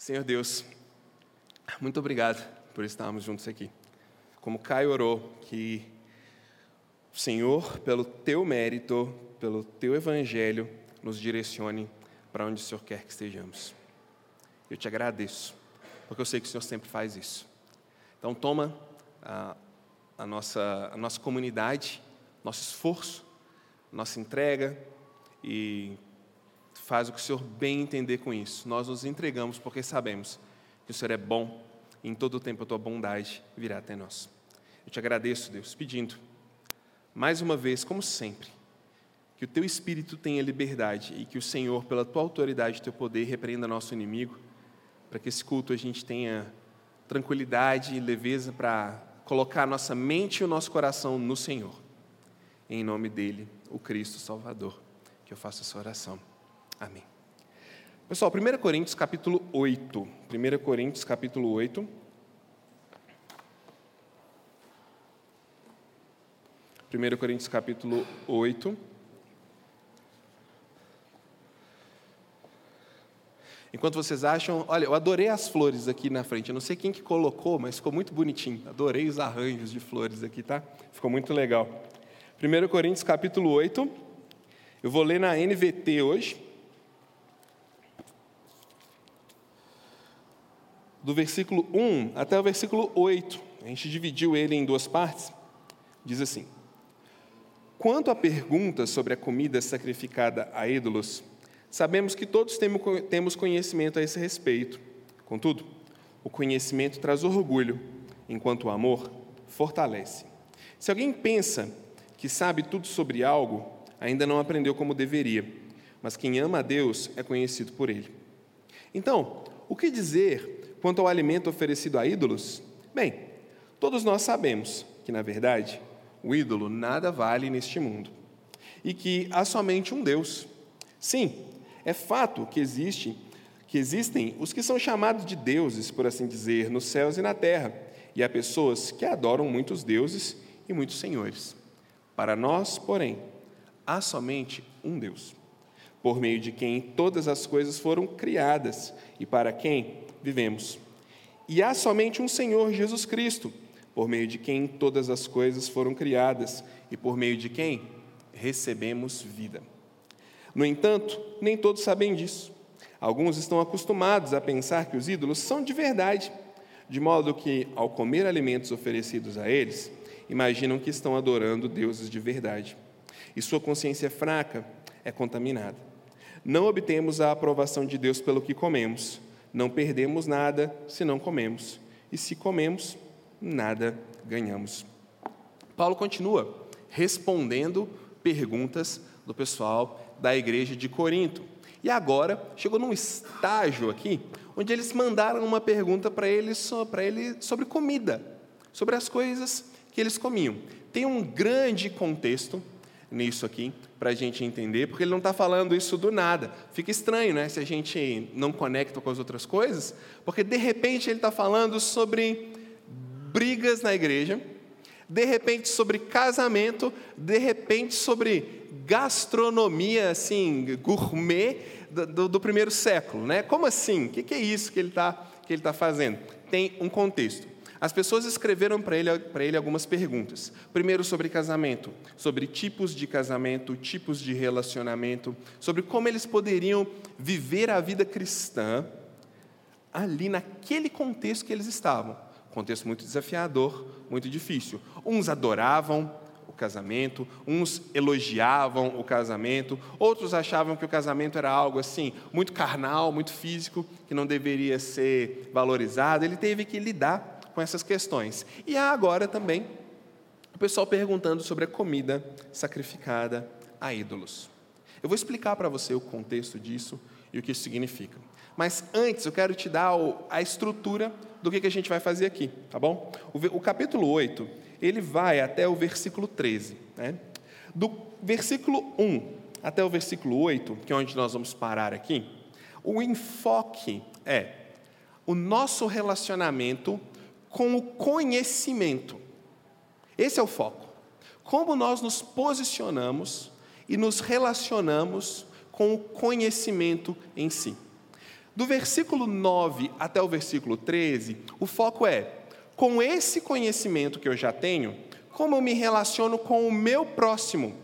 Senhor Deus, muito obrigado por estarmos juntos aqui. Como Caio orou, que o Senhor, pelo teu mérito, pelo teu evangelho, nos direcione para onde o Senhor quer que estejamos. Eu te agradeço, porque eu sei que o Senhor sempre faz isso. Então, toma a, a nossa, a nossa comunidade, nosso esforço, nossa entrega e faz o que o Senhor bem entender com isso. Nós nos entregamos porque sabemos que o Senhor é bom e em todo o tempo a tua bondade virá até nós. Eu te agradeço, Deus, pedindo, mais uma vez, como sempre, que o teu espírito tenha liberdade e que o Senhor, pela tua autoridade e teu poder, repreenda nosso inimigo, para que esse culto a gente tenha tranquilidade e leveza para colocar nossa mente e o nosso coração no Senhor. Em nome dele, o Cristo Salvador, que eu faço essa oração. Amém. Pessoal, 1 Coríntios capítulo 8. 1 Coríntios capítulo 8. Primeiro Coríntios capítulo 8. Enquanto vocês acham, olha, eu adorei as flores aqui na frente. Eu não sei quem que colocou, mas ficou muito bonitinho. Adorei os arranjos de flores aqui, tá? Ficou muito legal. 1 Coríntios capítulo 8. Eu vou ler na NVT hoje. Do versículo 1 até o versículo 8. A gente dividiu ele em duas partes. Diz assim: Quanto à pergunta sobre a comida sacrificada a ídolos, Sabemos que todos temos conhecimento a esse respeito. Contudo, o conhecimento traz orgulho, enquanto o amor fortalece. Se alguém pensa que sabe tudo sobre algo, ainda não aprendeu como deveria, mas quem ama a Deus é conhecido por ele. Então, o que dizer quanto ao alimento oferecido a ídolos? Bem, todos nós sabemos que, na verdade, o ídolo nada vale neste mundo e que há somente um Deus. Sim, é fato que existe, que existem os que são chamados de deuses, por assim dizer, nos céus e na terra, e há pessoas que adoram muitos deuses e muitos senhores. Para nós, porém, há somente um Deus, por meio de quem todas as coisas foram criadas e para quem vivemos. E há somente um Senhor Jesus Cristo, por meio de quem todas as coisas foram criadas e por meio de quem recebemos vida. No entanto, nem todos sabem disso. Alguns estão acostumados a pensar que os ídolos são de verdade, de modo que, ao comer alimentos oferecidos a eles, imaginam que estão adorando deuses de verdade. E sua consciência fraca é contaminada. Não obtemos a aprovação de Deus pelo que comemos. Não perdemos nada se não comemos. E se comemos, nada ganhamos. Paulo continua respondendo perguntas do pessoal da igreja de Corinto. E agora chegou num estágio aqui onde eles mandaram uma pergunta para ele, para ele sobre comida, sobre as coisas que eles comiam. Tem um grande contexto nisso aqui para a gente entender, porque ele não está falando isso do nada. Fica estranho, né, se a gente não conecta com as outras coisas, porque de repente ele está falando sobre brigas na igreja, de repente sobre casamento, de repente sobre gastronomia assim gourmet do, do, do primeiro século, né? Como assim? O que, que é isso que ele está que ele tá fazendo? Tem um contexto. As pessoas escreveram para ele, ele algumas perguntas. Primeiro, sobre casamento, sobre tipos de casamento, tipos de relacionamento, sobre como eles poderiam viver a vida cristã ali naquele contexto que eles estavam. Contexto muito desafiador, muito difícil. Uns adoravam, casamento, uns elogiavam o casamento, outros achavam que o casamento era algo assim, muito carnal, muito físico, que não deveria ser valorizado. Ele teve que lidar com essas questões. E há agora também o pessoal perguntando sobre a comida sacrificada a ídolos. Eu vou explicar para você o contexto disso e o que isso significa. Mas antes eu quero te dar a estrutura do que a gente vai fazer aqui, tá bom? O capítulo 8 ele vai até o versículo 13. Né? Do versículo 1 até o versículo 8, que é onde nós vamos parar aqui, o enfoque é o nosso relacionamento com o conhecimento. Esse é o foco. Como nós nos posicionamos e nos relacionamos com o conhecimento em si. Do versículo 9 até o versículo 13, o foco é: com esse conhecimento que eu já tenho, como eu me relaciono com o meu próximo?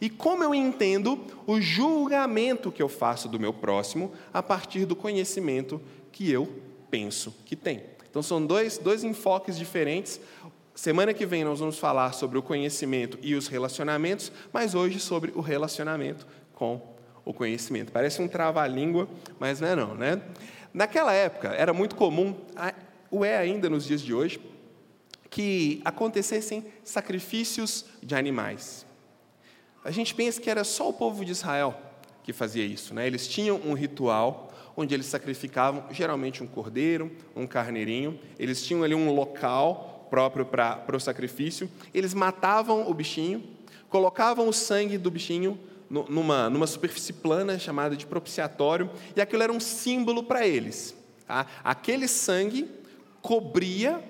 E como eu entendo o julgamento que eu faço do meu próximo a partir do conhecimento que eu penso que tem. Então, são dois, dois enfoques diferentes. Semana que vem nós vamos falar sobre o conhecimento e os relacionamentos, mas hoje sobre o relacionamento com o conhecimento. Parece um trava-língua, mas não é não, né? Naquela época, era muito comum, o é ainda nos dias de hoje, que acontecessem sacrifícios de animais. A gente pensa que era só o povo de Israel que fazia isso, né? Eles tinham um ritual onde eles sacrificavam geralmente um cordeiro, um carneirinho. Eles tinham ali um local próprio para, o sacrifício. Eles matavam o bichinho, colocavam o sangue do bichinho numa, numa superfície plana chamada de propiciatório, e aquilo era um símbolo para eles. Tá? Aquele sangue cobria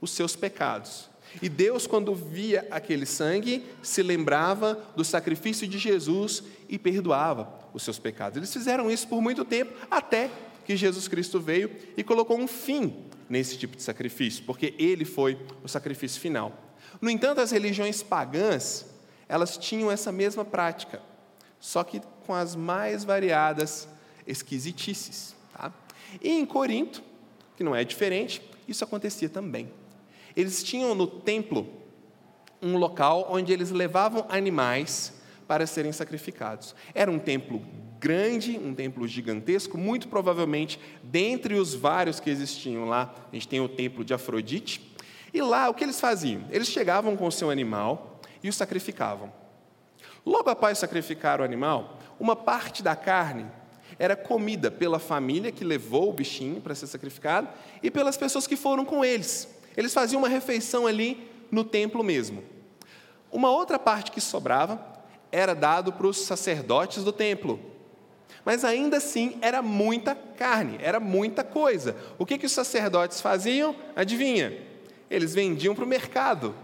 os seus pecados. E Deus, quando via aquele sangue, se lembrava do sacrifício de Jesus e perdoava os seus pecados. Eles fizeram isso por muito tempo, até que Jesus Cristo veio e colocou um fim nesse tipo de sacrifício, porque ele foi o sacrifício final. No entanto, as religiões pagãs, elas tinham essa mesma prática, só que com as mais variadas esquisitices. Tá? E em Corinto, que não é diferente, isso acontecia também. Eles tinham no templo um local onde eles levavam animais para serem sacrificados. Era um templo grande, um templo gigantesco, muito provavelmente, dentre os vários que existiam lá, a gente tem o templo de Afrodite. E lá, o que eles faziam? Eles chegavam com o seu animal e o sacrificavam. Logo após sacrificar o animal, uma parte da carne era comida pela família que levou o bichinho para ser sacrificado e pelas pessoas que foram com eles. Eles faziam uma refeição ali no templo mesmo. Uma outra parte que sobrava era dado para os sacerdotes do templo. Mas ainda assim era muita carne, era muita coisa. O que, que os sacerdotes faziam? Adivinha? Eles vendiam para o mercado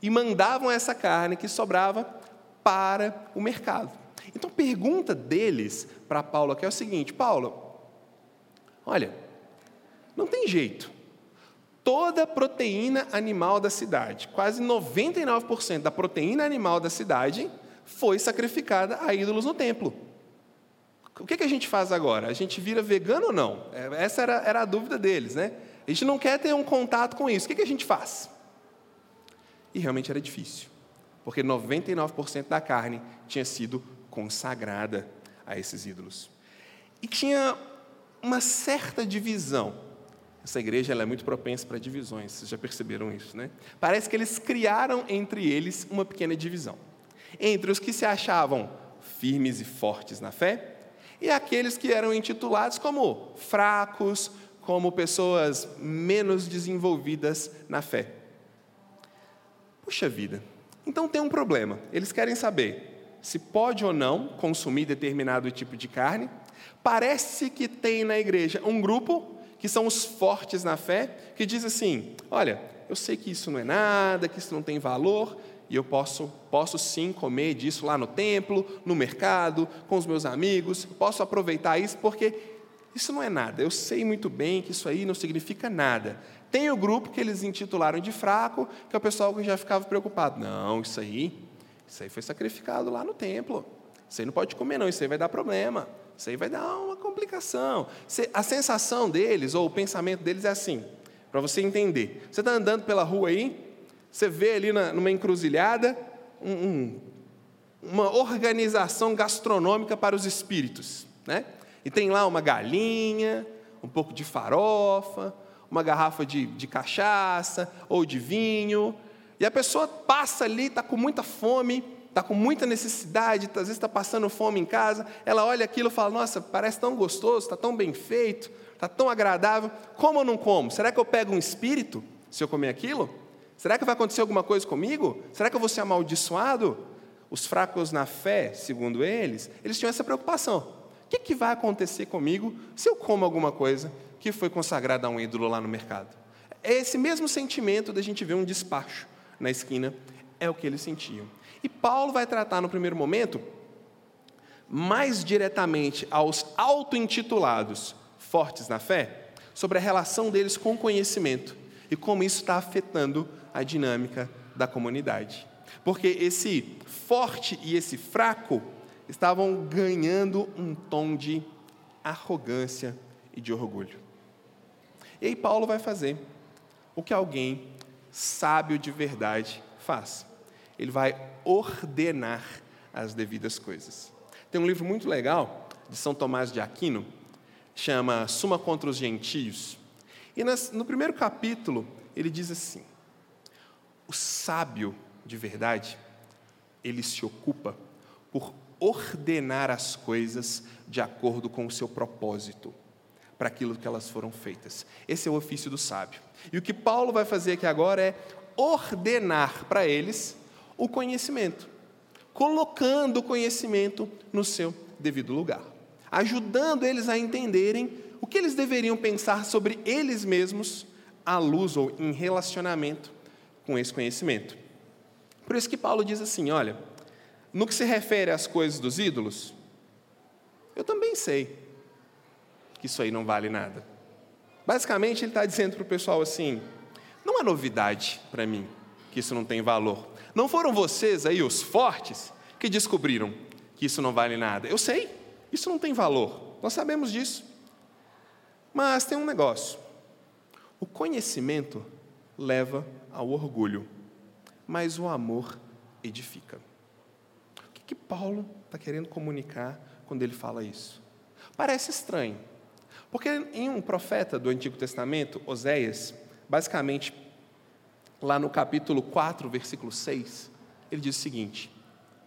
e mandavam essa carne que sobrava para o mercado. Então, pergunta deles para Paulo aqui é o seguinte: Paulo, olha, não tem jeito. Toda a proteína animal da cidade, quase 99% da proteína animal da cidade, foi sacrificada a ídolos no templo. O que, a gente faz agora? A gente vira vegano ou não? É, essa era, era a dúvida deles, né? A gente não quer ter um contato com isso. O que a gente faz? E realmente era difícil, porque 99% da carne tinha sido consagrada a esses ídolos. E tinha uma certa divisão. Essa igreja é muito propensa para divisões, vocês já perceberam isso, né? Parece que eles criaram entre eles uma pequena divisão entre os que se achavam firmes e fortes na fé e aqueles que eram intitulados como fracos, como pessoas menos desenvolvidas na fé. Puxa vida, então tem um problema. Eles querem saber se pode ou não consumir determinado tipo de carne. Parece que tem na igreja um grupo que são os fortes na fé, que diz assim: olha, eu sei que isso não é nada, que isso não tem valor, e eu posso, posso sim comer disso lá no templo, no mercado, com os meus amigos, posso aproveitar isso porque isso não é nada. Eu sei muito bem que isso aí não significa nada. Tem o grupo que eles intitularam de fraco, que é o pessoal que já ficava preocupado. Não, isso aí, isso aí foi sacrificado lá no templo. Isso aí não pode comer, não, isso aí vai dar problema. Isso aí vai dar uma complicação. A sensação deles, ou o pensamento deles é assim, para você entender. Você está andando pela rua aí, você vê ali numa encruzilhada um, um, uma organização gastronômica para os espíritos. Né? E tem lá uma galinha, um pouco de farofa, uma garrafa de, de cachaça ou de vinho. E a pessoa passa ali, está com muita fome, está com muita necessidade, às vezes está passando fome em casa. Ela olha aquilo e fala: Nossa, parece tão gostoso, está tão bem feito, está tão agradável. Como ou não como? Será que eu pego um espírito se eu comer aquilo? Será que vai acontecer alguma coisa comigo? Será que eu vou ser amaldiçoado? Os fracos na fé, segundo eles, eles tinham essa preocupação. O que, que vai acontecer comigo se eu como alguma coisa que foi consagrada a um ídolo lá no mercado? É esse mesmo sentimento da gente ver um despacho na esquina, é o que eles sentiam. E Paulo vai tratar no primeiro momento mais diretamente aos auto-intitulados fortes na fé sobre a relação deles com o conhecimento e como isso está afetando a dinâmica da comunidade. Porque esse forte e esse fraco estavam ganhando um tom de arrogância e de orgulho. E aí Paulo vai fazer o que alguém sábio de verdade faz. Ele vai ordenar as devidas coisas. Tem um livro muito legal de São Tomás de Aquino, chama Suma contra os Gentios. E no primeiro capítulo, ele diz assim: o sábio de verdade, ele se ocupa por ordenar as coisas de acordo com o seu propósito, para aquilo que elas foram feitas. Esse é o ofício do sábio. E o que Paulo vai fazer aqui agora é ordenar para eles o conhecimento, colocando o conhecimento no seu devido lugar, ajudando eles a entenderem o que eles deveriam pensar sobre eles mesmos à luz ou em relacionamento com esse conhecimento. Por isso que Paulo diz assim: olha, no que se refere às coisas dos ídolos, eu também sei que isso aí não vale nada. Basicamente, ele está dizendo para o pessoal assim: não é novidade para mim que isso não tem valor. Não foram vocês aí, os fortes, que descobriram que isso não vale nada. Eu sei, isso não tem valor. Nós sabemos disso. Mas tem um negócio: o conhecimento leva ao orgulho, mas o amor edifica. O que, que Paulo está querendo comunicar quando ele fala isso? Parece estranho, porque em um profeta do Antigo Testamento, Oséias, basicamente, lá no capítulo 4, versículo 6, ele diz o seguinte: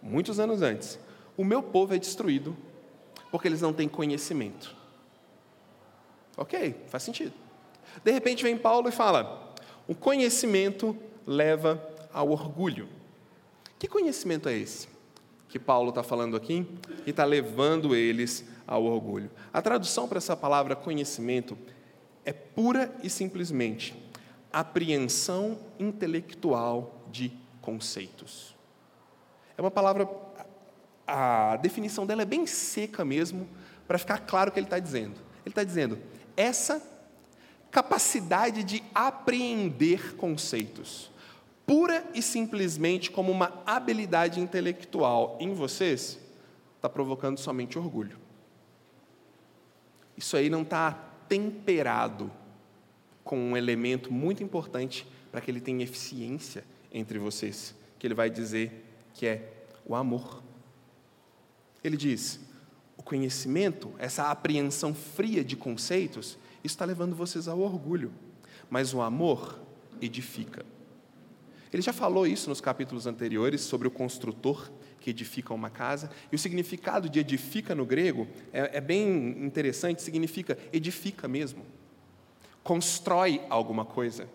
muitos anos antes, o meu povo é destruído porque eles não têm conhecimento. Ok, faz sentido. De repente vem Paulo e fala: o conhecimento leva ao orgulho. Que conhecimento é esse que Paulo está falando aqui e está levando eles ao orgulho? A tradução para essa palavra conhecimento é pura e simplesmente apreensão intelectual de conceitos. É uma palavra, a definição dela é bem seca mesmo, para ficar claro o que ele está dizendo. Ele está dizendo, essa capacidade de apreender conceitos, pura e simplesmente como uma habilidade intelectual em vocês, está provocando somente orgulho. Isso aí não está temperado com um elemento muito importante para que ele tenha eficiência entre vocês, que ele vai dizer que é o amor. Ele diz: o conhecimento, essa apreensão fria de conceitos, está levando vocês ao orgulho. Mas o amor edifica. Ele já falou isso nos capítulos anteriores sobre o construtor que edifica uma casa. E o significado de edifica no grego é, é bem interessante, significa edifica mesmo. Constrói alguma coisa.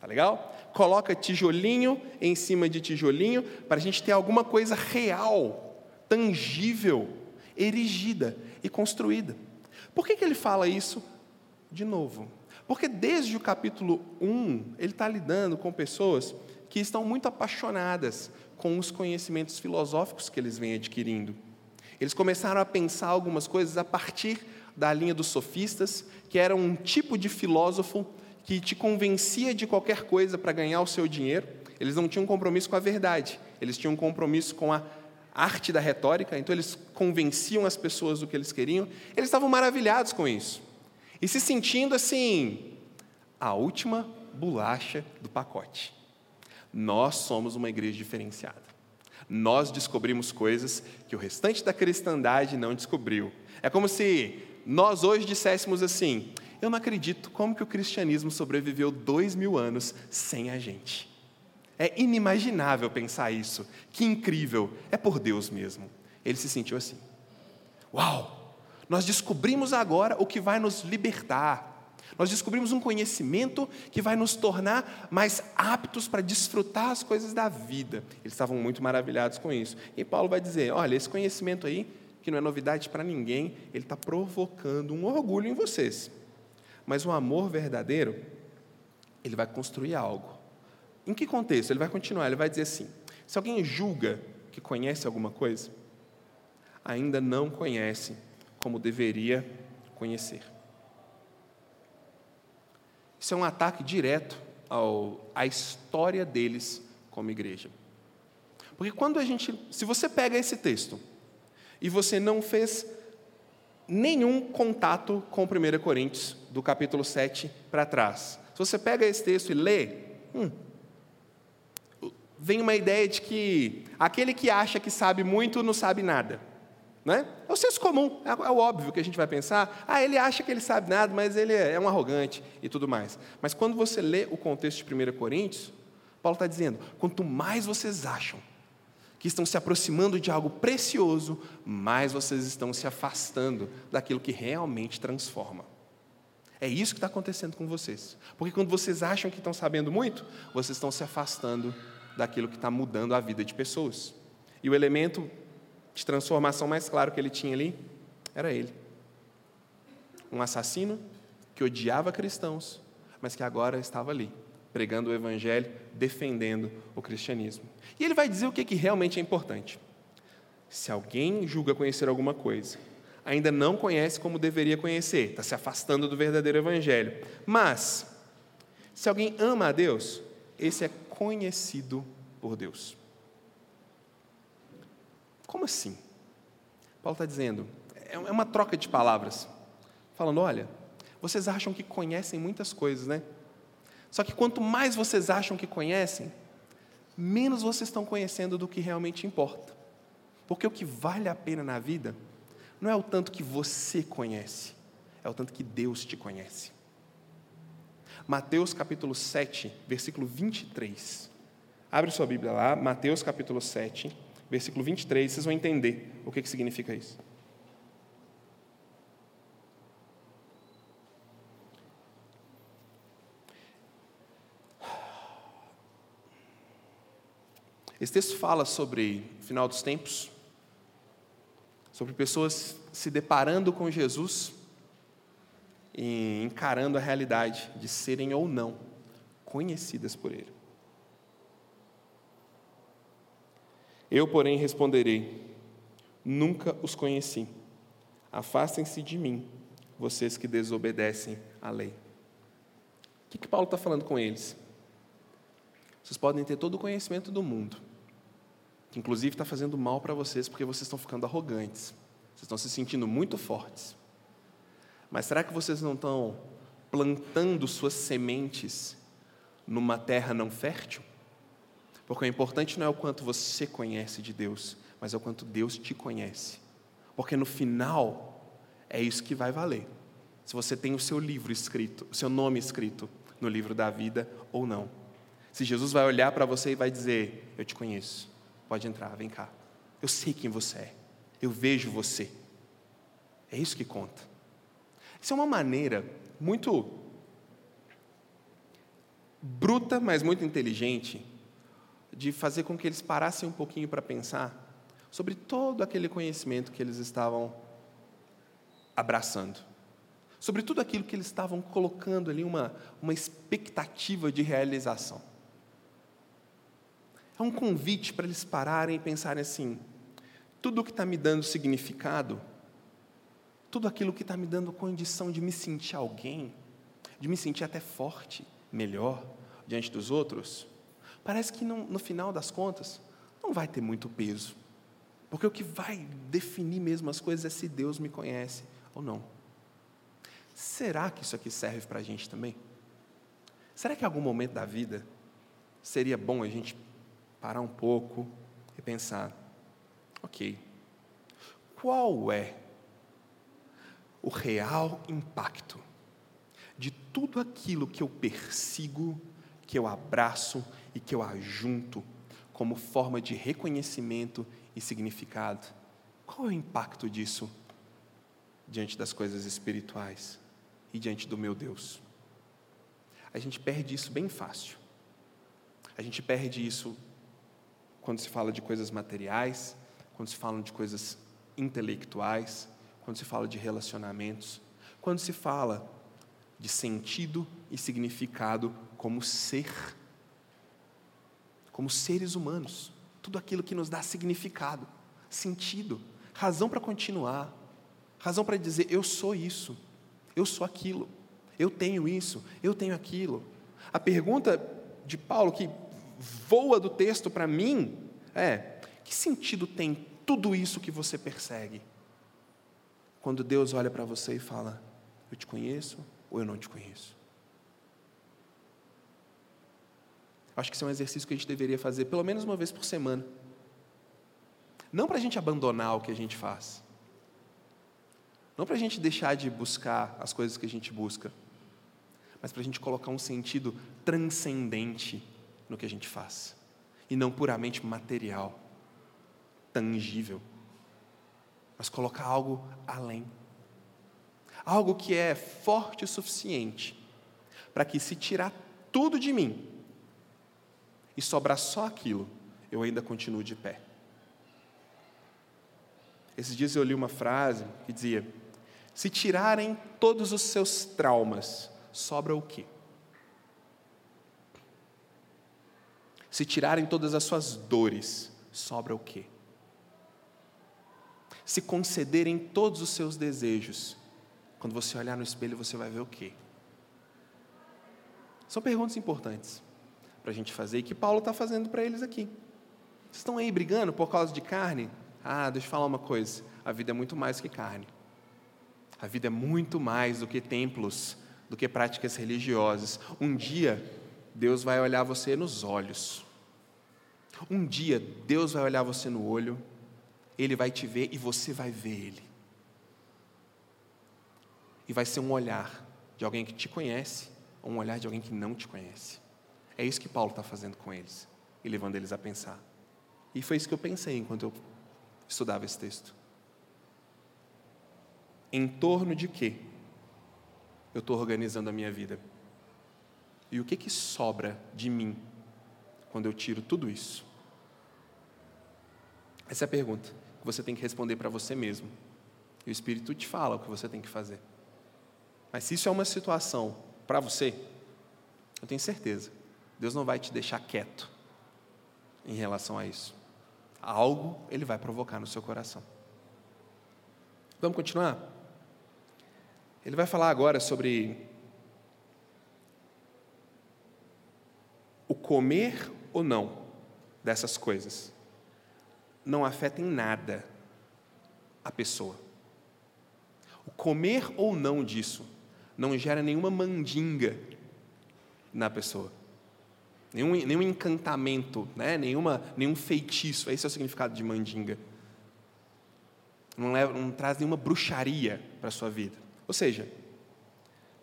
Tá legal? Coloca tijolinho em cima de tijolinho para a gente ter alguma coisa real, tangível, erigida e construída. Por que, que ele fala isso de novo. Porque desde o capítulo 1, ele está lidando com pessoas que estão muito apaixonadas com os conhecimentos filosóficos que eles vêm adquirindo. Eles começaram a pensar algumas coisas a partir da linha dos sofistas, que era um tipo de filósofo que te convencia de qualquer coisa para ganhar o seu dinheiro. Eles não tinham compromisso com a verdade, eles tinham compromisso com a arte da retórica, então eles convenciam as pessoas do que eles queriam. Eles estavam maravilhados com isso e se sentindo assim, a última bolacha do pacote. Nós somos uma igreja diferenciada. Nós descobrimos coisas que o restante da cristandade não descobriu. É como se nós hoje disséssemos assim: eu não acredito como que o cristianismo sobreviveu dois mil anos sem a gente. É inimaginável pensar isso. Que incrível! É por Deus mesmo. Ele se sentiu assim. Uau! Nós descobrimos agora o que vai nos libertar. Nós descobrimos um conhecimento que vai nos tornar mais aptos para desfrutar as coisas da vida. Eles estavam muito maravilhados com isso. E Paulo vai dizer: olha, esse conhecimento aí, que não é novidade para ninguém, ele está provocando um orgulho em vocês. Mas o amor verdadeiro, ele vai construir algo. Em que contexto? Ele vai continuar, ele vai dizer assim: se alguém julga que conhece alguma coisa, ainda não conhece como deveria conhecer. Isso é um ataque direto ao, à história deles como igreja. Porque quando a gente, se você pega esse texto e você não fez nenhum contato com 1 Coríntios, do capítulo 7 para trás, se você pega esse texto e lê, hum, vem uma ideia de que aquele que acha que sabe muito não sabe nada. Né? É o senso comum, é, é o óbvio que a gente vai pensar. Ah, ele acha que ele sabe nada, mas ele é um arrogante e tudo mais. Mas quando você lê o contexto de 1 Coríntios, Paulo está dizendo: quanto mais vocês acham que estão se aproximando de algo precioso, mais vocês estão se afastando daquilo que realmente transforma. É isso que está acontecendo com vocês. Porque quando vocês acham que estão sabendo muito, vocês estão se afastando daquilo que está mudando a vida de pessoas. E o elemento de transformação mais claro que ele tinha ali era ele. Um assassino que odiava cristãos, mas que agora estava ali, pregando o evangelho, defendendo o cristianismo. E ele vai dizer o que, que realmente é importante. Se alguém julga conhecer alguma coisa, ainda não conhece como deveria conhecer, está se afastando do verdadeiro evangelho. Mas, se alguém ama a Deus, esse é conhecido por Deus. Como assim? Paulo está dizendo, é, é uma troca de palavras, falando: olha, vocês acham que conhecem muitas coisas, né? Só que quanto mais vocês acham que conhecem, menos vocês estão conhecendo do que realmente importa. Porque o que vale a pena na vida não é o tanto que você conhece, é o tanto que Deus te conhece. Mateus capítulo 7, versículo 23. Abre sua Bíblia lá, Mateus capítulo 7, versículo 23, vocês vão entender o que, que significa isso. Esse texto fala sobre o final dos tempos, sobre pessoas se deparando com Jesus e encarando a realidade de serem ou não conhecidas por Ele. Eu, porém, responderei: Nunca os conheci. Afastem-se de mim, vocês que desobedecem à lei. O que, que Paulo está falando com eles? Vocês podem ter todo o conhecimento do mundo, que inclusive está fazendo mal para vocês porque vocês estão ficando arrogantes, vocês estão se sentindo muito fortes. Mas será que vocês não estão plantando suas sementes numa terra não fértil? Porque o importante não é o quanto você conhece de Deus, mas é o quanto Deus te conhece. Porque no final, é isso que vai valer. Se você tem o seu livro escrito, o seu nome escrito no livro da vida ou não. Se Jesus vai olhar para você e vai dizer: Eu te conheço, pode entrar, vem cá. Eu sei quem você é, eu vejo você. É isso que conta. Isso é uma maneira muito bruta, mas muito inteligente de fazer com que eles parassem um pouquinho para pensar sobre todo aquele conhecimento que eles estavam abraçando, sobre tudo aquilo que eles estavam colocando ali, uma, uma expectativa de realização. É um convite para eles pararem e pensarem assim: tudo que está me dando significado, tudo aquilo que está me dando condição de me sentir alguém, de me sentir até forte, melhor diante dos outros, parece que no, no final das contas não vai ter muito peso. Porque o que vai definir mesmo as coisas é se Deus me conhece ou não. Será que isso aqui serve para a gente também? Será que em algum momento da vida seria bom a gente parar um pouco e pensar: ok, qual é o real impacto de tudo aquilo que eu persigo, que eu abraço e que eu ajunto como forma de reconhecimento e significado. Qual é o impacto disso diante das coisas espirituais e diante do meu Deus? A gente perde isso bem fácil. A gente perde isso quando se fala de coisas materiais, quando se fala de coisas intelectuais, quando se fala de relacionamentos, quando se fala de sentido e significado como ser como seres humanos, tudo aquilo que nos dá significado, sentido, razão para continuar, razão para dizer: eu sou isso, eu sou aquilo, eu tenho isso, eu tenho aquilo. A pergunta de Paulo que voa do texto para mim é: que sentido tem tudo isso que você persegue? Quando Deus olha para você e fala: Eu te conheço ou eu não te conheço? Acho que isso é um exercício que a gente deveria fazer pelo menos uma vez por semana. Não para a gente abandonar o que a gente faz. Não para a gente deixar de buscar as coisas que a gente busca. Mas para a gente colocar um sentido transcendente no que a gente faz. E não puramente material, tangível. Mas colocar algo além. Algo que é forte o suficiente para que, se tirar tudo de mim e sobrar só aquilo, eu ainda continuo de pé. Esses dias eu li uma frase que dizia: Se tirarem todos os seus traumas, sobra o quê? Se tirarem todas as suas dores, sobra o quê? Se concederem todos os seus desejos, quando você olhar no espelho, você vai ver o quê? São perguntas importantes para a gente fazer e que Paulo está fazendo para eles aqui. Vocês estão aí brigando por causa de carne? Ah, deixa eu falar uma coisa: a vida é muito mais que carne. A vida é muito mais do que templos, do que práticas religiosas. Um dia, Deus vai olhar você nos olhos. Um dia, Deus vai olhar você no olho, Ele vai te ver e você vai ver Ele. E vai ser um olhar de alguém que te conhece, ou um olhar de alguém que não te conhece. É isso que Paulo está fazendo com eles e levando eles a pensar. E foi isso que eu pensei enquanto eu estudava esse texto. Em torno de quê eu estou organizando a minha vida? E o que, que sobra de mim quando eu tiro tudo isso? Essa é a pergunta que você tem que responder para você mesmo. E o Espírito te fala o que você tem que fazer. Mas se isso é uma situação para você, eu tenho certeza, Deus não vai te deixar quieto em relação a isso algo ele vai provocar no seu coração. Vamos continuar? Ele vai falar agora sobre comer ou não dessas coisas. Não afeta em nada a pessoa. O comer ou não disso não gera nenhuma mandinga na pessoa nenhum, nenhum encantamento, né? Nenhuma, nenhum feitiço. Esse é o significado de mandinga. Não, leva, não traz nenhuma bruxaria para a sua vida. Ou seja,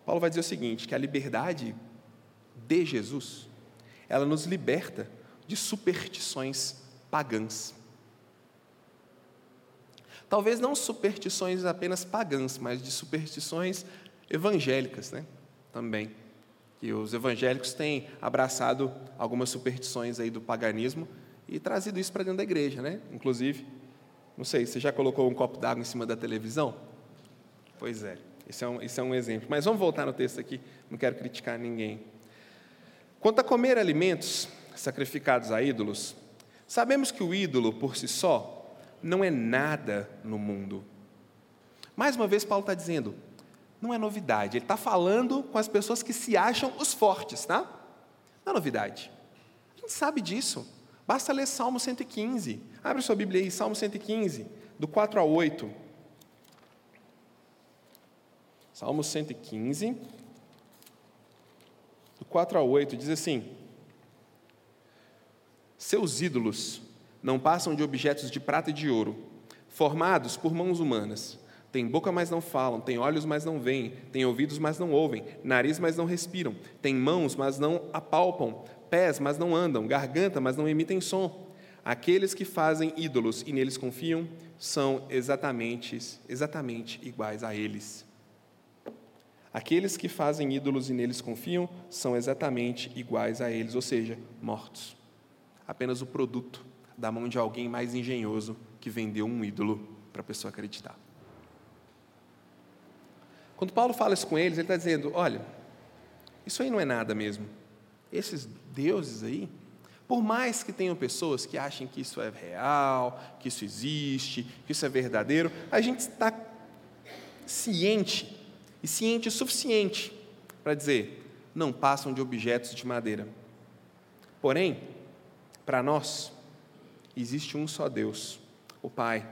Paulo vai dizer o seguinte: que a liberdade de Jesus, ela nos liberta de superstições pagãs. Talvez não superstições apenas pagãs, mas de superstições evangélicas, né? Também que os evangélicos têm abraçado algumas superstições aí do paganismo e trazido isso para dentro da igreja, né? Inclusive, não sei, você já colocou um copo d'água em cima da televisão? Pois é, isso é, um, é um exemplo. Mas vamos voltar no texto aqui, não quero criticar ninguém. Quanto a comer alimentos sacrificados a ídolos, sabemos que o ídolo por si só não é nada no mundo. Mais uma vez, Paulo está dizendo: não é novidade. Ele está falando com as pessoas que se acham os fortes, tá? Não é novidade. A gente sabe disso. Basta ler Salmo 115. Abre sua Bíblia aí, Salmo 115, do 4 a 8. Salmo 115, do 4 a 8, diz assim: Seus ídolos não passam de objetos de prata e de ouro, formados por mãos humanas tem boca, mas não falam, tem olhos, mas não veem, tem ouvidos, mas não ouvem, nariz, mas não respiram, tem mãos, mas não apalpam, pés, mas não andam, garganta, mas não emitem som. Aqueles que fazem ídolos e neles confiam são exatamente, exatamente iguais a eles. Aqueles que fazem ídolos e neles confiam são exatamente iguais a eles, ou seja, mortos. Apenas o produto da mão de alguém mais engenhoso que vendeu um ídolo para a pessoa acreditar. Quando Paulo fala isso com eles, ele está dizendo: olha, isso aí não é nada mesmo. Esses deuses aí Por mais que tenham pessoas que achem que isso é real, que isso existe, que isso é verdadeiro, a gente está ciente e ciente o suficiente para dizer: não passam de objetos de madeira. Porém, para nós, existe um só Deus, o Pai,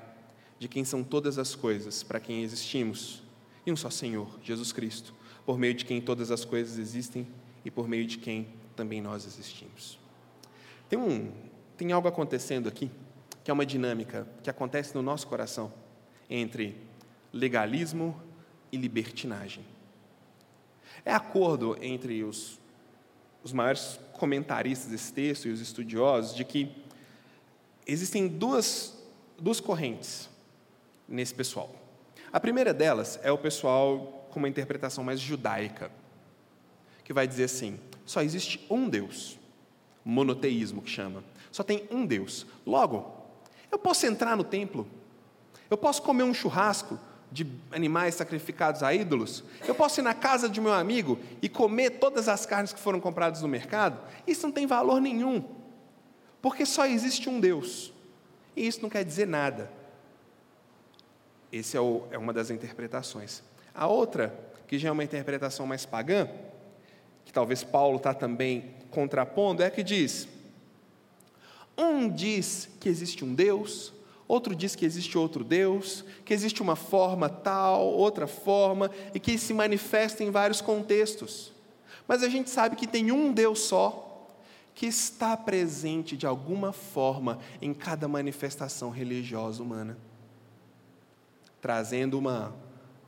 de quem são todas as coisas, para quem existimos, e um só Senhor, Jesus Cristo, por meio de quem todas as coisas existem e por meio de quem também nós existimos. Tem, um, tem algo acontecendo aqui, que é uma dinâmica que acontece no nosso coração entre legalismo e libertinagem. É acordo entre os, os maiores comentaristas desse texto e os estudiosos de que existem duas, duas correntes nesse pessoal. A primeira delas é o pessoal com uma interpretação mais judaica, que vai dizer assim: só existe um Deus, monoteísmo que chama, só tem um Deus. Logo, eu posso entrar no templo, eu posso comer um churrasco de animais sacrificados a ídolos, eu posso ir na casa de meu amigo e comer todas as carnes que foram compradas no mercado, isso não tem valor nenhum, porque só existe um Deus, e isso não quer dizer nada. Essa é, é uma das interpretações. A outra, que já é uma interpretação mais pagã, que talvez Paulo está também contrapondo, é a que diz: um diz que existe um Deus, outro diz que existe outro Deus, que existe uma forma tal, outra forma, e que se manifesta em vários contextos. Mas a gente sabe que tem um Deus só, que está presente de alguma forma em cada manifestação religiosa humana trazendo uma,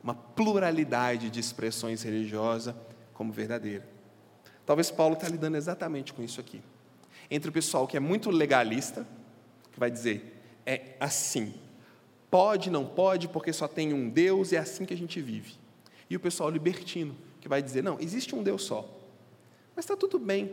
uma pluralidade de expressões religiosas como verdadeira. Talvez Paulo está lidando exatamente com isso aqui. Entre o pessoal que é muito legalista, que vai dizer, é assim, pode, não pode, porque só tem um Deus e é assim que a gente vive. E o pessoal libertino, que vai dizer, não, existe um Deus só. Mas está tudo bem.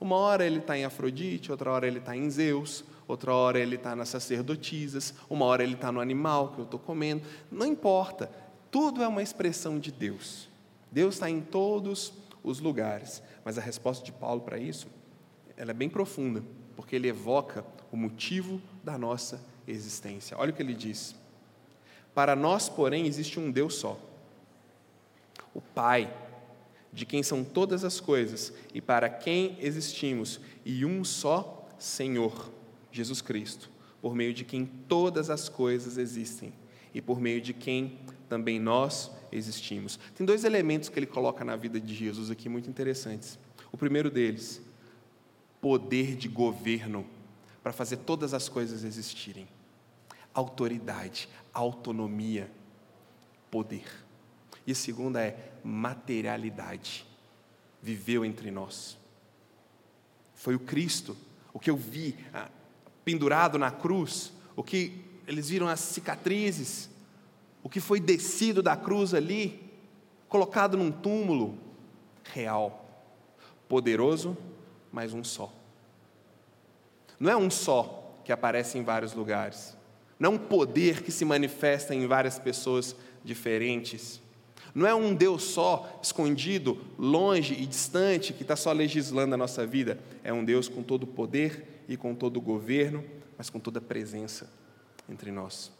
Uma hora ele está em Afrodite, outra hora ele está em Zeus, outra hora ele está nas sacerdotisas, uma hora ele está no animal que eu estou comendo, não importa, tudo é uma expressão de Deus. Deus está em todos os lugares, mas a resposta de Paulo para isso, ela é bem profunda, porque ele evoca o motivo da nossa existência. Olha o que ele diz: Para nós, porém, existe um Deus só, o Pai, de quem são todas as coisas e para quem existimos, e um só Senhor Jesus Cristo, por meio de quem todas as coisas existem e por meio de quem também nós existimos. Tem dois elementos que ele coloca na vida de Jesus aqui muito interessantes. O primeiro deles, poder de governo para fazer todas as coisas existirem. Autoridade, autonomia, poder. E a segunda é materialidade. Viveu entre nós. Foi o Cristo, o que eu vi, pendurado na cruz, o que eles viram as cicatrizes, o que foi descido da cruz ali, colocado num túmulo real, poderoso, mas um só. Não é um só que aparece em vários lugares, não é um poder que se manifesta em várias pessoas diferentes. Não é um Deus só, escondido, longe e distante, que está só legislando a nossa vida. É um Deus com todo o poder e com todo o governo, mas com toda a presença entre nós.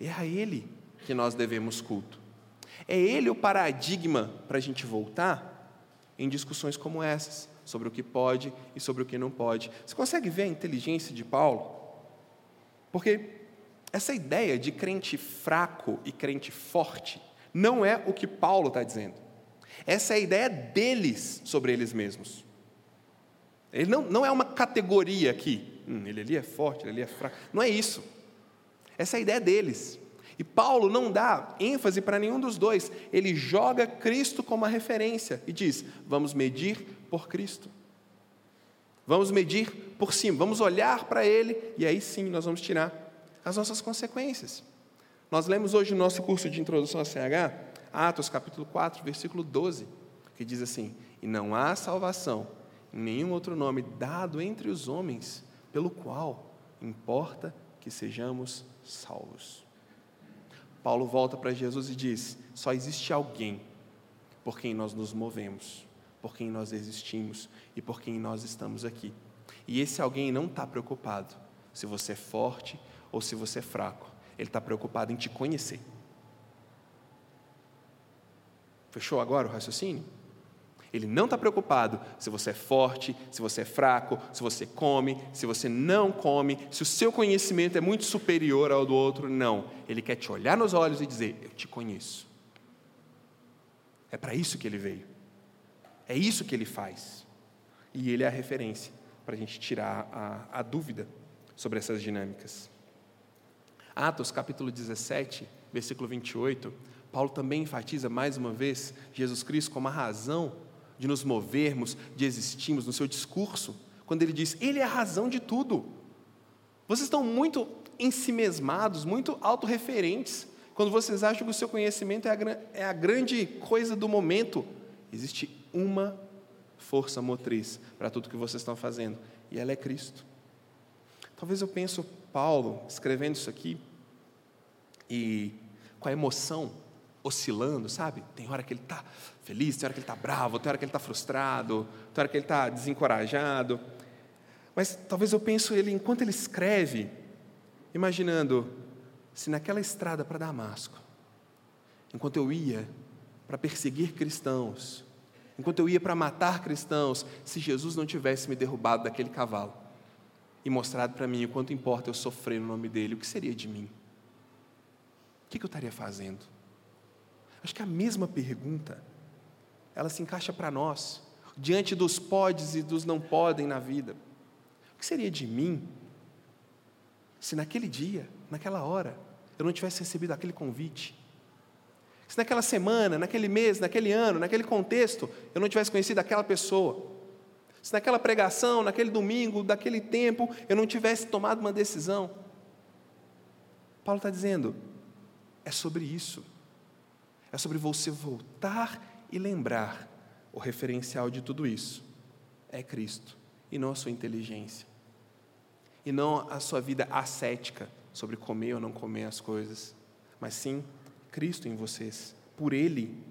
É a Ele que nós devemos culto. É Ele o paradigma para a gente voltar em discussões como essas, sobre o que pode e sobre o que não pode. Você consegue ver a inteligência de Paulo? Porque essa ideia de crente fraco e crente forte não é o que Paulo está dizendo. Essa é a ideia deles sobre eles mesmos. Ele não, não é uma categoria aqui. Hum, ele ali é forte, ele ali é fraco. Não é isso. Essa é a ideia deles. E Paulo não dá ênfase para nenhum dos dois. Ele joga Cristo como a referência e diz: vamos medir por Cristo. Vamos medir por cima, vamos olhar para Ele e aí sim nós vamos tirar as nossas consequências. Nós lemos hoje no nosso curso de introdução a CH, Atos capítulo 4, versículo 12, que diz assim: E não há salvação nenhum outro nome dado entre os homens pelo qual importa que sejamos salvos. Paulo volta para Jesus e diz: só existe alguém por quem nós nos movemos, por quem nós existimos e por quem nós estamos aqui. E esse alguém não está preocupado se você é forte ou se você é fraco. Ele está preocupado em te conhecer. Fechou agora o raciocínio? Ele não está preocupado se você é forte, se você é fraco, se você come, se você não come, se o seu conhecimento é muito superior ao do outro. Não. Ele quer te olhar nos olhos e dizer: Eu te conheço. É para isso que ele veio. É isso que ele faz. E ele é a referência para a gente tirar a, a dúvida sobre essas dinâmicas. Atos capítulo 17, versículo 28, Paulo também enfatiza mais uma vez Jesus Cristo como a razão de nos movermos, de existirmos no seu discurso, quando ele diz: Ele é a razão de tudo. Vocês estão muito ensimesmados, muito autorreferentes, quando vocês acham que o seu conhecimento é a, é a grande coisa do momento. Existe uma força motriz para tudo que vocês estão fazendo, e ela é Cristo. Talvez eu pense Paulo escrevendo isso aqui e com a emoção oscilando, sabe? Tem hora que ele está feliz, tem hora que ele está bravo, tem hora que ele está frustrado, tem hora que ele está desencorajado. Mas talvez eu pense ele enquanto ele escreve, imaginando se naquela estrada para Damasco, enquanto eu ia para perseguir cristãos, enquanto eu ia para matar cristãos, se Jesus não tivesse me derrubado daquele cavalo e mostrado para mim o quanto importa eu sofrer no nome dele, o que seria de mim? O que eu estaria fazendo? Acho que a mesma pergunta, ela se encaixa para nós, diante dos podes e dos não podem na vida. O que seria de mim se naquele dia, naquela hora, eu não tivesse recebido aquele convite? Se naquela semana, naquele mês, naquele ano, naquele contexto, eu não tivesse conhecido aquela pessoa? Se naquela pregação, naquele domingo, daquele tempo, eu não tivesse tomado uma decisão? Paulo está dizendo, é sobre isso. É sobre você voltar e lembrar o referencial de tudo isso. É Cristo, e não a sua inteligência. E não a sua vida ascética sobre comer ou não comer as coisas, mas sim Cristo em vocês. Por Ele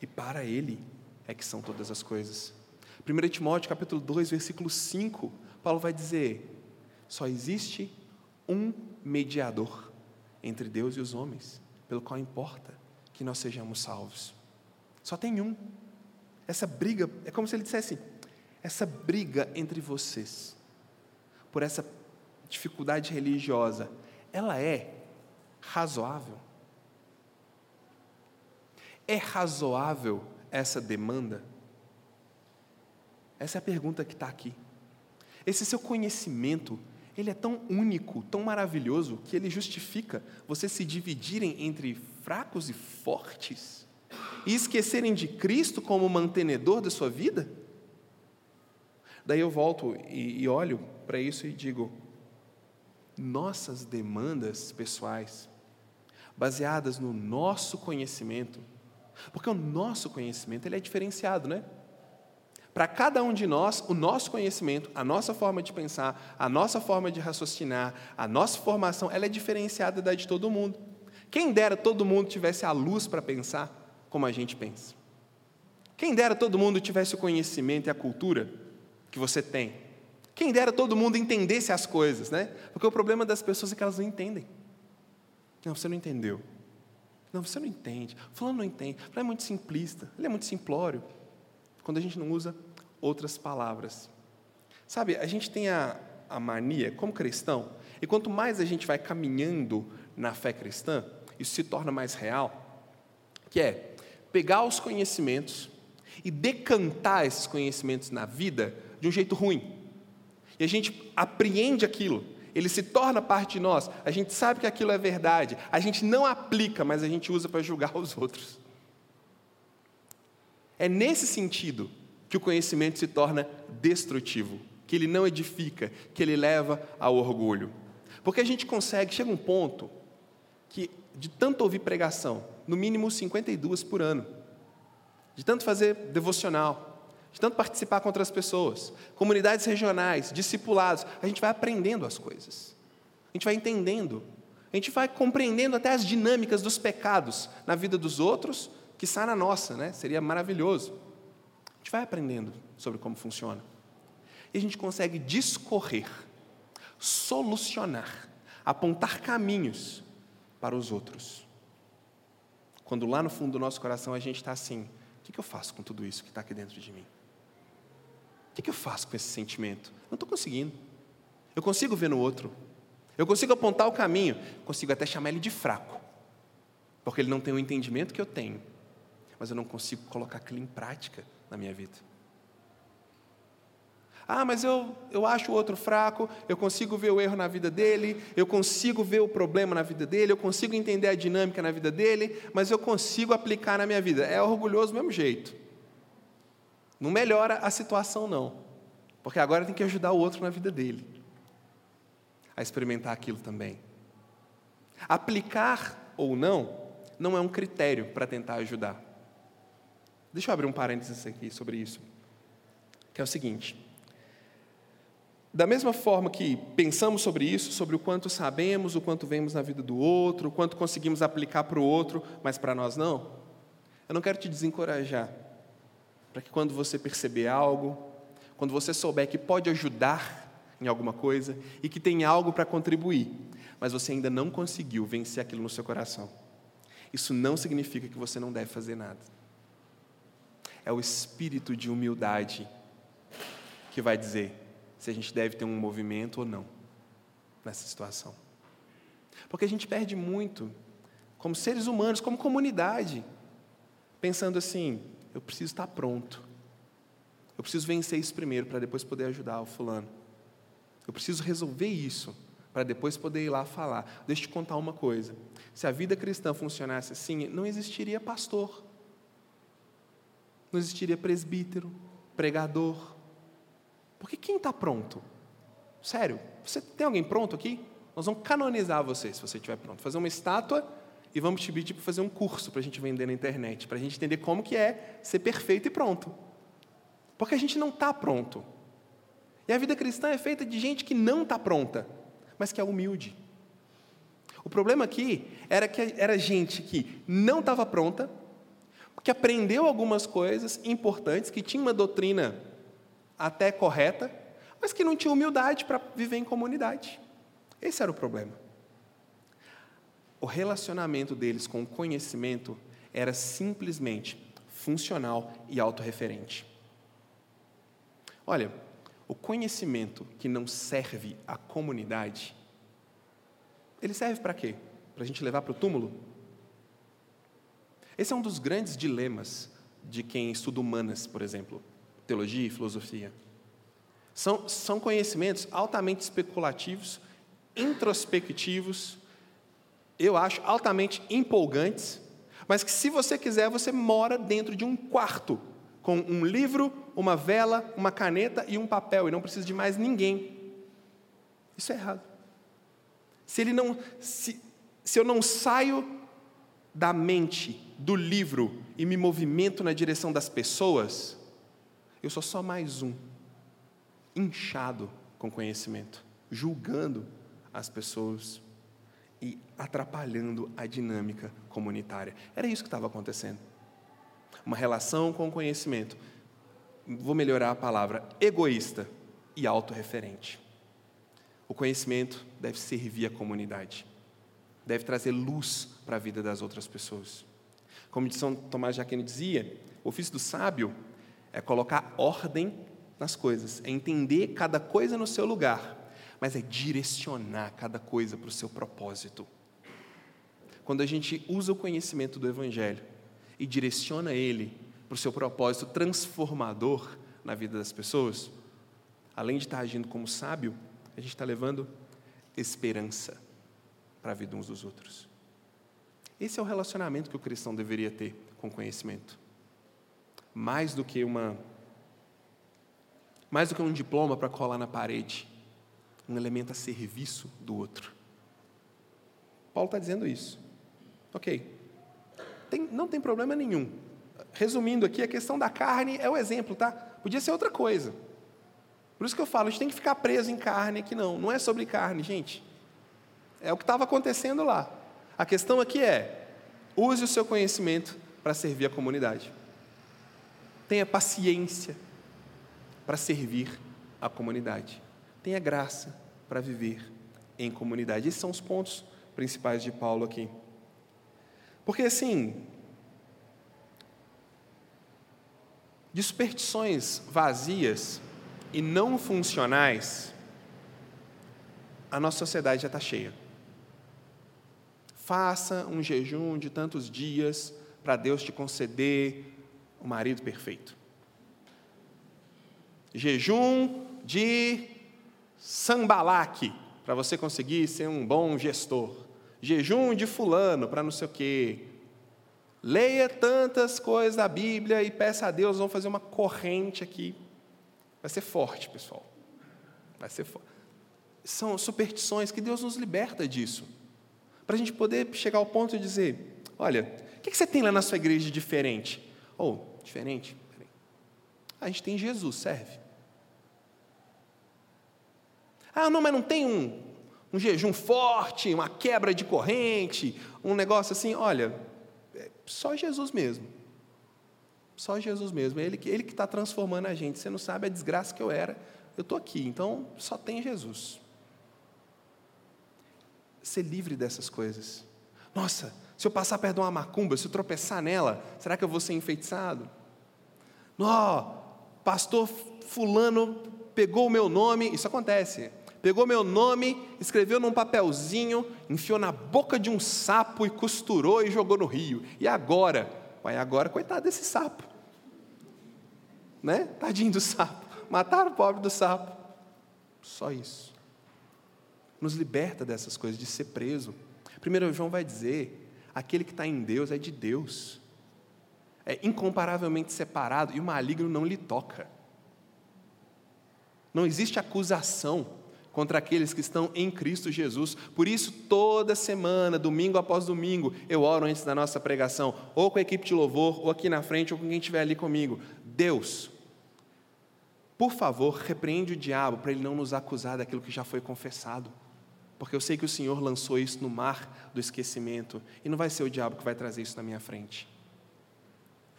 e para Ele é que são todas as coisas. 1 Timóteo capítulo 2, versículo 5, Paulo vai dizer: só existe um mediador entre Deus e os homens, pelo qual importa que nós sejamos salvos. Só tem um. Essa briga, é como se ele dissesse: essa briga entre vocês, por essa dificuldade religiosa, ela é razoável? É razoável essa demanda? Essa é a pergunta que está aqui. Esse seu conhecimento ele é tão único, tão maravilhoso, que ele justifica vocês se dividirem entre fracos e fortes e esquecerem de Cristo como mantenedor da sua vida? Daí eu volto e, e olho para isso e digo: nossas demandas pessoais, baseadas no nosso conhecimento, porque o nosso conhecimento ele é diferenciado, né? Para cada um de nós, o nosso conhecimento, a nossa forma de pensar, a nossa forma de raciocinar, a nossa formação, ela é diferenciada da de todo mundo. Quem dera todo mundo tivesse a luz para pensar como a gente pensa. Quem dera todo mundo tivesse o conhecimento e a cultura que você tem. Quem dera todo mundo entendesse as coisas, né? Porque o problema das pessoas é que elas não entendem. Não, você não entendeu. Não, você não entende. Fulano não entende. Fulano é muito simplista. Ele é muito simplório. Quando a gente não usa outras palavras. Sabe, a gente tem a, a mania, como cristão, e quanto mais a gente vai caminhando na fé cristã, isso se torna mais real, que é pegar os conhecimentos e decantar esses conhecimentos na vida de um jeito ruim. E a gente apreende aquilo, ele se torna parte de nós, a gente sabe que aquilo é verdade, a gente não aplica, mas a gente usa para julgar os outros. É nesse sentido que o conhecimento se torna destrutivo, que ele não edifica, que ele leva ao orgulho. Porque a gente consegue, chega um ponto que, de tanto ouvir pregação, no mínimo 52 por ano, de tanto fazer devocional, de tanto participar com outras pessoas, comunidades regionais, discipulados, a gente vai aprendendo as coisas, a gente vai entendendo, a gente vai compreendendo até as dinâmicas dos pecados na vida dos outros, que está na nossa, né? seria maravilhoso. A gente vai aprendendo sobre como funciona. e a gente consegue discorrer, solucionar, apontar caminhos para os outros. Quando lá no fundo do nosso coração a gente está assim: o que eu faço com tudo isso que está aqui dentro de mim? O que eu faço com esse sentimento? Não estou conseguindo. Eu consigo ver no outro. Eu consigo apontar o caminho. Consigo até chamar ele de fraco. Porque ele não tem o entendimento que eu tenho. Mas eu não consigo colocar aquilo em prática na minha vida. Ah, mas eu, eu acho o outro fraco, eu consigo ver o erro na vida dele, eu consigo ver o problema na vida dele, eu consigo entender a dinâmica na vida dele, mas eu consigo aplicar na minha vida. É orgulhoso do mesmo jeito. Não melhora a situação, não. Porque agora tem que ajudar o outro na vida dele a experimentar aquilo também. Aplicar ou não não é um critério para tentar ajudar. Deixa eu abrir um parênteses aqui sobre isso, que é o seguinte. Da mesma forma que pensamos sobre isso, sobre o quanto sabemos, o quanto vemos na vida do outro, o quanto conseguimos aplicar para o outro, mas para nós não, eu não quero te desencorajar, para que quando você perceber algo, quando você souber que pode ajudar em alguma coisa e que tem algo para contribuir, mas você ainda não conseguiu vencer aquilo no seu coração, isso não significa que você não deve fazer nada. É o espírito de humildade que vai dizer: se a gente deve ter um movimento ou não nessa situação. Porque a gente perde muito, como seres humanos, como comunidade, pensando assim: eu preciso estar pronto, eu preciso vencer isso primeiro para depois poder ajudar o fulano, eu preciso resolver isso para depois poder ir lá falar. Deixa eu te contar uma coisa: se a vida cristã funcionasse assim, não existiria pastor, não existiria presbítero, pregador, porque quem está pronto? Sério, você tem alguém pronto aqui? Nós vamos canonizar você, se você estiver pronto. Fazer uma estátua e vamos te pedir para fazer um curso para a gente vender na internet, para a gente entender como que é ser perfeito e pronto. Porque a gente não está pronto. E a vida cristã é feita de gente que não está pronta, mas que é humilde. O problema aqui era que era gente que não estava pronta, que aprendeu algumas coisas importantes, que tinha uma doutrina até correta, mas que não tinha humildade para viver em comunidade. Esse era o problema. O relacionamento deles com o conhecimento era simplesmente funcional e autorreferente. Olha, o conhecimento que não serve à comunidade, ele serve para quê? Para a gente levar para o túmulo? Esse é um dos grandes dilemas de quem estuda humanas, por exemplo teologia e filosofia. São, são conhecimentos altamente especulativos, introspectivos, eu acho altamente empolgantes, mas que se você quiser, você mora dentro de um quarto, com um livro, uma vela, uma caneta e um papel, e não precisa de mais ninguém. Isso é errado. Se ele não, se, se eu não saio da mente do livro e me movimento na direção das pessoas, eu sou só mais um, inchado com conhecimento, julgando as pessoas e atrapalhando a dinâmica comunitária. Era isso que estava acontecendo. Uma relação com o conhecimento, vou melhorar a palavra, egoísta e autorreferente. O conhecimento deve servir a comunidade, deve trazer luz para a vida das outras pessoas. Como São Tomás de Aquino dizia, o ofício do sábio é colocar ordem nas coisas, é entender cada coisa no seu lugar, mas é direcionar cada coisa para o seu propósito. Quando a gente usa o conhecimento do Evangelho e direciona ele para o seu propósito transformador na vida das pessoas, além de estar agindo como sábio, a gente está levando esperança para a vida uns dos outros. Esse é o relacionamento que o cristão deveria ter com o conhecimento mais do que uma mais do que um diploma para colar na parede, um elemento a serviço do outro. Paulo está dizendo isso. Ok. Tem, não tem problema nenhum. Resumindo aqui, a questão da carne é o exemplo, tá? Podia ser outra coisa. Por isso que eu falo, a gente tem que ficar preso em carne aqui, não. Não é sobre carne, gente. É o que estava acontecendo lá. A questão aqui é: use o seu conhecimento para servir a comunidade tenha paciência para servir a comunidade. Tenha graça para viver em comunidade. Esses são os pontos principais de Paulo aqui. Porque assim, de superstições vazias e não funcionais, a nossa sociedade já está cheia. Faça um jejum de tantos dias para Deus te conceder o marido perfeito. Jejum de sambalaque, para você conseguir ser um bom gestor. Jejum de fulano, para não sei o quê. Leia tantas coisas da Bíblia e peça a Deus, vamos fazer uma corrente aqui. Vai ser forte, pessoal. Vai ser forte. São superstições que Deus nos liberta disso. Para a gente poder chegar ao ponto de dizer: olha, o que você tem lá na sua igreja de diferente? Ou, oh, diferente? A gente tem Jesus, serve. Ah, não, mas não tem um, um jejum forte, uma quebra de corrente, um negócio assim. Olha, é só Jesus mesmo. Só Jesus mesmo. Ele, ele que está transformando a gente. Você não sabe a desgraça que eu era. Eu estou aqui, então só tem Jesus. Ser livre dessas coisas. Nossa, se eu passar perto de uma macumba, se eu tropeçar nela, será que eu vou ser enfeitiçado? Ó, oh, pastor fulano pegou o meu nome, isso acontece pegou meu nome, escreveu num papelzinho, enfiou na boca de um sapo e costurou e jogou no rio. E agora? Vai agora, coitado desse sapo. Né? Tadinho do sapo. Mataram o pobre do sapo. Só isso. Nos liberta dessas coisas, de ser preso. Primeiro João vai dizer: aquele que está em Deus é de Deus. É incomparavelmente separado e o maligno não lhe toca. Não existe acusação contra aqueles que estão em Cristo Jesus. Por isso, toda semana, domingo após domingo, eu oro antes da nossa pregação, ou com a equipe de louvor, ou aqui na frente, ou com quem estiver ali comigo. Deus, por favor, repreende o diabo para ele não nos acusar daquilo que já foi confessado. Porque eu sei que o Senhor lançou isso no mar do esquecimento, e não vai ser o diabo que vai trazer isso na minha frente.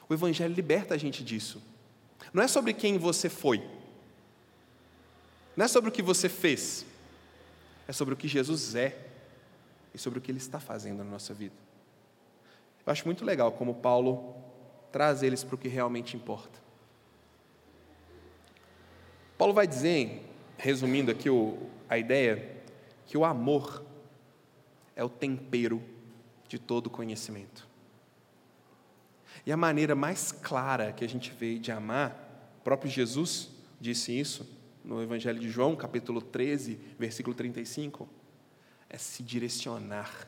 O Evangelho liberta a gente disso. Não é sobre quem você foi, não é sobre o que você fez, é sobre o que Jesus é e sobre o que Ele está fazendo na nossa vida. Eu acho muito legal como Paulo traz eles para o que realmente importa. Paulo vai dizer, resumindo aqui o, a ideia, que o amor é o tempero de todo conhecimento. E a maneira mais clara que a gente vê de amar, o próprio Jesus disse isso, no Evangelho de João, capítulo 13, versículo 35, é se direcionar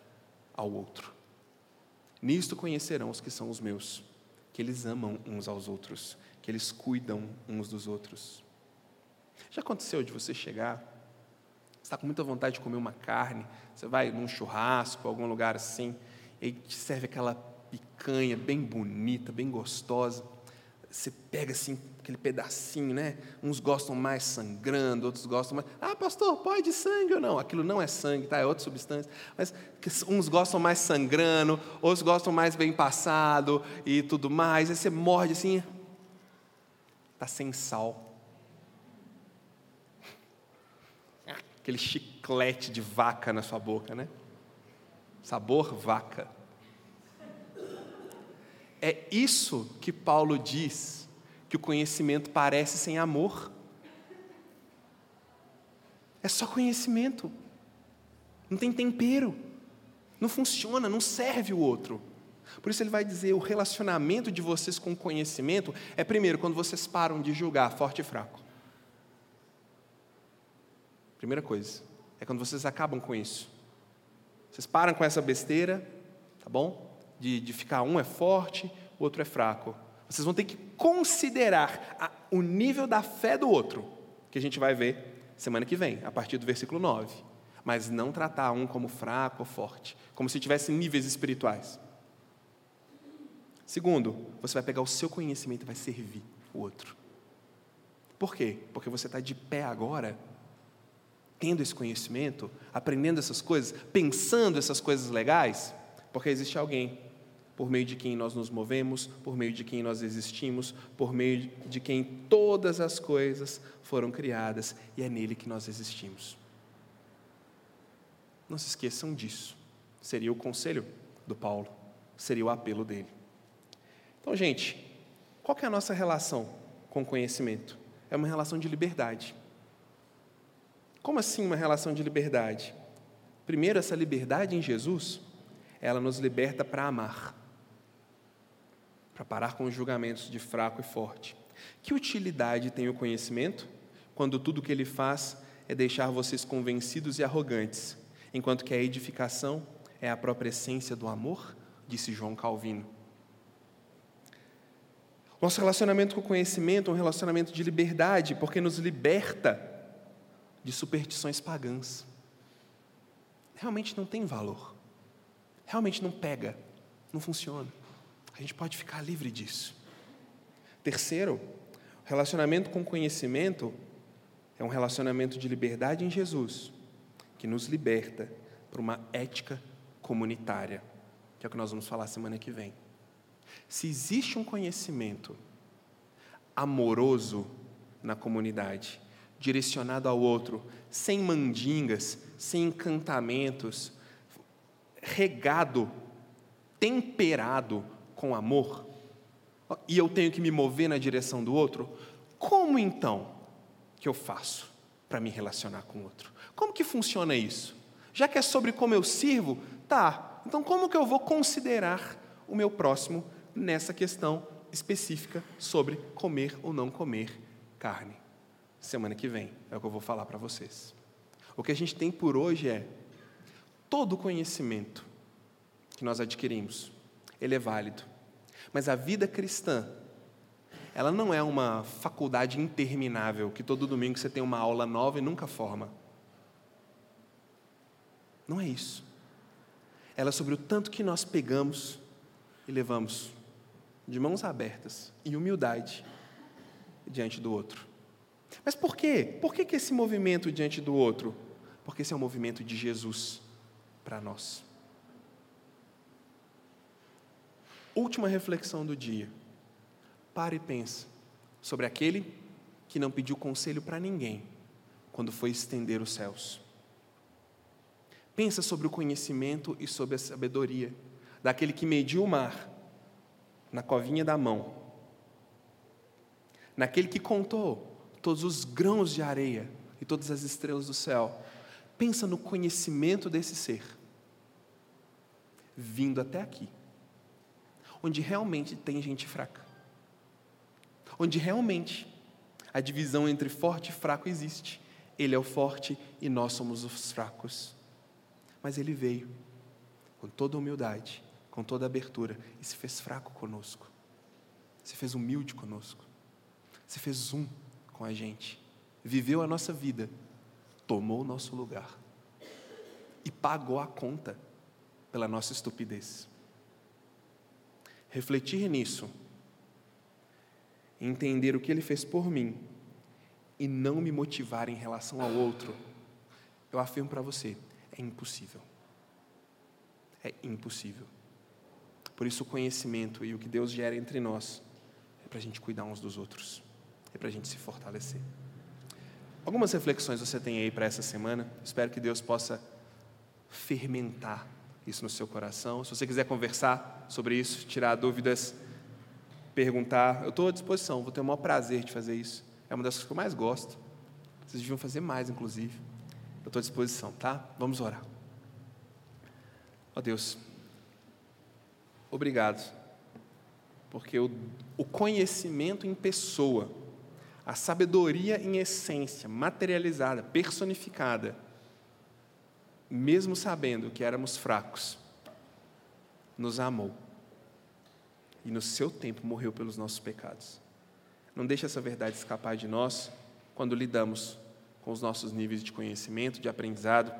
ao outro. Nisto conhecerão os que são os meus, que eles amam uns aos outros, que eles cuidam uns dos outros. Já aconteceu de você chegar, você está com muita vontade de comer uma carne, você vai num churrasco, algum lugar assim, e te serve aquela picanha bem bonita, bem gostosa. Você pega assim aquele pedacinho, né? Uns gostam mais sangrando, outros gostam mais. Ah, pastor, pode sangue ou não? Aquilo não é sangue, tá? É outra substância. Mas uns gostam mais sangrando, outros gostam mais bem passado e tudo mais. Aí você morde assim, tá sem sal. Aquele chiclete de vaca na sua boca, né? Sabor vaca. É isso que Paulo diz que o conhecimento parece sem amor. É só conhecimento. Não tem tempero. Não funciona, não serve o outro. Por isso ele vai dizer: o relacionamento de vocês com o conhecimento é primeiro quando vocês param de julgar forte e fraco. Primeira coisa, é quando vocês acabam com isso. Vocês param com essa besteira, tá bom? De, de ficar um é forte, o outro é fraco. Vocês vão ter que considerar a, o nível da fé do outro, que a gente vai ver semana que vem, a partir do versículo 9. Mas não tratar um como fraco ou forte, como se tivesse níveis espirituais. Segundo, você vai pegar o seu conhecimento e vai servir o outro. Por quê? Porque você está de pé agora, tendo esse conhecimento, aprendendo essas coisas, pensando essas coisas legais, porque existe alguém por meio de quem nós nos movemos, por meio de quem nós existimos, por meio de quem todas as coisas foram criadas e é nele que nós existimos. Não se esqueçam disso. Seria o conselho do Paulo, seria o apelo dele. Então, gente, qual é a nossa relação com o conhecimento? É uma relação de liberdade. Como assim uma relação de liberdade? Primeiro, essa liberdade em Jesus, ela nos liberta para amar, para parar com os julgamentos de fraco e forte. Que utilidade tem o conhecimento quando tudo o que ele faz é deixar vocês convencidos e arrogantes, enquanto que a edificação é a própria essência do amor? Disse João Calvino. Nosso relacionamento com o conhecimento é um relacionamento de liberdade, porque nos liberta de superstições pagãs. Realmente não tem valor. Realmente não pega. Não funciona. A gente pode ficar livre disso. Terceiro, relacionamento com conhecimento é um relacionamento de liberdade em Jesus, que nos liberta para uma ética comunitária, que é o que nós vamos falar semana que vem. Se existe um conhecimento amoroso na comunidade, direcionado ao outro, sem mandingas, sem encantamentos, regado, temperado com amor, e eu tenho que me mover na direção do outro, como então que eu faço para me relacionar com o outro? Como que funciona isso? Já que é sobre como eu sirvo, tá, então como que eu vou considerar o meu próximo nessa questão específica sobre comer ou não comer carne. Semana que vem é o que eu vou falar para vocês. O que a gente tem por hoje é todo conhecimento que nós adquirimos, ele é válido. Mas a vida cristã, ela não é uma faculdade interminável que todo domingo você tem uma aula nova e nunca forma. Não é isso. Ela é sobre o tanto que nós pegamos e levamos de mãos abertas e humildade diante do outro. Mas por quê? Por que, que esse movimento diante do outro? Porque esse é o movimento de Jesus para nós. Última reflexão do dia. Pare e pense sobre aquele que não pediu conselho para ninguém quando foi estender os céus. Pensa sobre o conhecimento e sobre a sabedoria daquele que mediu o mar na covinha da mão, naquele que contou todos os grãos de areia e todas as estrelas do céu. Pensa no conhecimento desse ser vindo até aqui, onde realmente tem gente fraca, onde realmente a divisão entre forte e fraco existe. Ele é o forte e nós somos os fracos. Mas ele veio com toda humildade com toda abertura e se fez fraco conosco. Se fez humilde conosco. Se fez um com a gente. Viveu a nossa vida. Tomou o nosso lugar. E pagou a conta pela nossa estupidez. Refletir nisso, entender o que ele fez por mim e não me motivar em relação ao outro, eu afirmo para você, é impossível. É impossível. Por isso, o conhecimento e o que Deus gera entre nós é para a gente cuidar uns dos outros, é para a gente se fortalecer. Algumas reflexões você tem aí para essa semana. Espero que Deus possa fermentar isso no seu coração. Se você quiser conversar sobre isso, tirar dúvidas, perguntar, eu estou à disposição. Vou ter o maior prazer de fazer isso. É uma das coisas que eu mais gosto. Vocês deviam fazer mais, inclusive. Eu estou à disposição, tá? Vamos orar. Ó oh, Deus, obrigado, porque o, o conhecimento em pessoa, a sabedoria em essência, materializada, personificada, mesmo sabendo que éramos fracos, nos amou e no seu tempo morreu pelos nossos pecados. Não deixe essa verdade escapar de nós quando lidamos com os nossos níveis de conhecimento, de aprendizado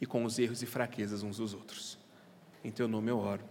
e com os erros e fraquezas uns dos outros. Em teu nome eu oro.